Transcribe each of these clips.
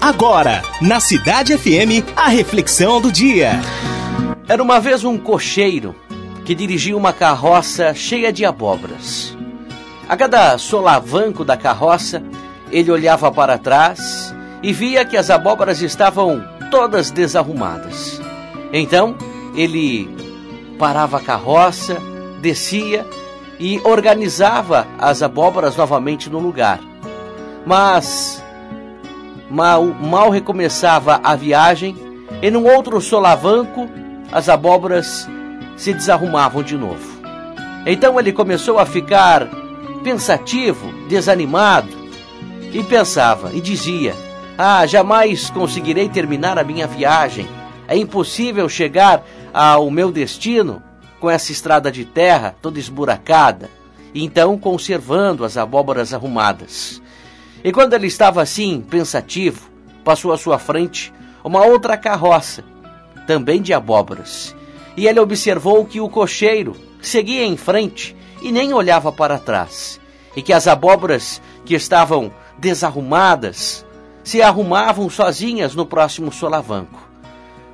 Agora, na Cidade FM, a reflexão do dia. Era uma vez um cocheiro que dirigia uma carroça cheia de abóboras. A cada solavanco da carroça, ele olhava para trás e via que as abóboras estavam todas desarrumadas. Então, ele parava a carroça, descia e organizava as abóboras novamente no lugar. Mas mal, mal recomeçava a viagem e num outro solavanco as abóboras se desarrumavam de novo. Então ele começou a ficar pensativo, desanimado e pensava e dizia: Ah, jamais conseguirei terminar a minha viagem. É impossível chegar ao meu destino com essa estrada de terra toda esburacada, então conservando as abóboras arrumadas. E quando ele estava assim, pensativo, passou à sua frente uma outra carroça, também de abóboras. E ele observou que o cocheiro seguia em frente e nem olhava para trás, e que as abóboras que estavam desarrumadas se arrumavam sozinhas no próximo solavanco.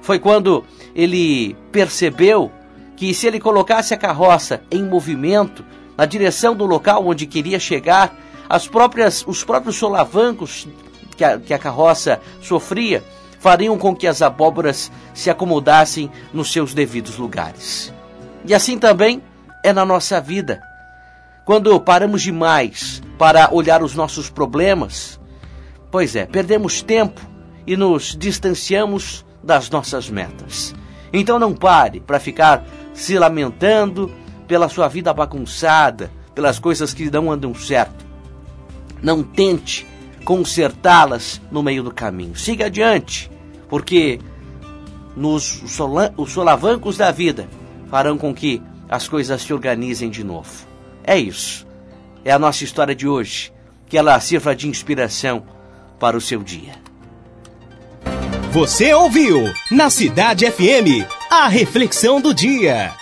Foi quando ele percebeu que se ele colocasse a carroça em movimento na direção do local onde queria chegar, as próprias, os próprios solavancos que a, que a carroça sofria fariam com que as abóboras se acomodassem nos seus devidos lugares. E assim também é na nossa vida. Quando paramos demais para olhar os nossos problemas, pois é, perdemos tempo e nos distanciamos das nossas metas. Então não pare para ficar se lamentando pela sua vida bagunçada, pelas coisas que não andam certo. Não tente consertá-las no meio do caminho. Siga adiante, porque nos os solavancos da vida farão com que as coisas se organizem de novo. É isso. É a nossa história de hoje. Que ela sirva de inspiração para o seu dia. Você ouviu na Cidade FM a reflexão do dia.